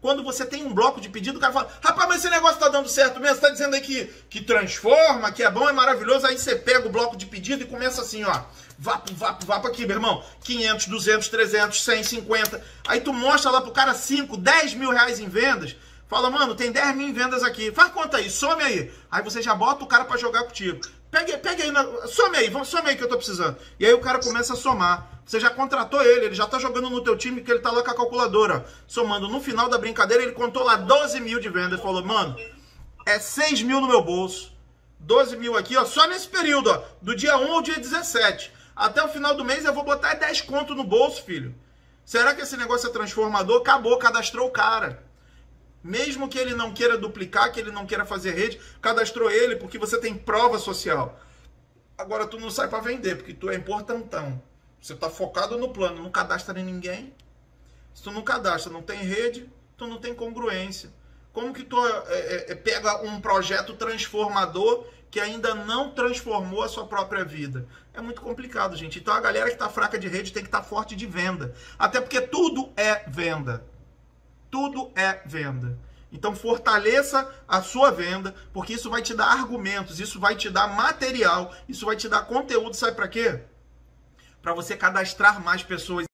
Quando você tem um bloco de pedido, o cara fala: rapaz, mas esse negócio tá dando certo mesmo? Você tá dizendo aí que, que transforma, que é bom, é maravilhoso. Aí você pega o bloco de pedido e começa assim, ó. Vapo, vapo, vapo aqui, meu irmão. 500, 200, 300, 100, 50. Aí tu mostra lá pro cara 5, 10 mil reais em vendas. Fala, mano, tem 10 mil em vendas aqui. Faz conta aí, some aí. Aí você já bota o cara para jogar contigo. Pega, pega aí, some aí, vamos, some aí que eu tô precisando. E aí o cara começa a somar. Você já contratou ele, ele já tá jogando no teu time que ele tá lá com a calculadora. Somando. No final da brincadeira, ele contou lá 12 mil de vendas. Falou, mano, é 6 mil no meu bolso. 12 mil aqui, ó, só nesse período, ó, do dia 1 ao dia 17. Até o final do mês eu vou botar 10 conto no bolso, filho. Será que esse negócio é transformador? Acabou, cadastrou o cara. Mesmo que ele não queira duplicar, que ele não queira fazer rede, cadastrou ele porque você tem prova social. Agora tu não sai para vender, porque tu é importantão. Você tá focado no plano, não cadastra em ninguém. Se tu não cadastra, não tem rede, tu não tem congruência. Como que tu é, é, é pega um projeto transformador que ainda não transformou a sua própria vida? É muito complicado, gente. Então a galera que está fraca de rede tem que estar tá forte de venda. Até porque tudo é venda. Tudo é venda. Então fortaleça a sua venda, porque isso vai te dar argumentos, isso vai te dar material, isso vai te dar conteúdo, sabe para quê? Para você cadastrar mais pessoas.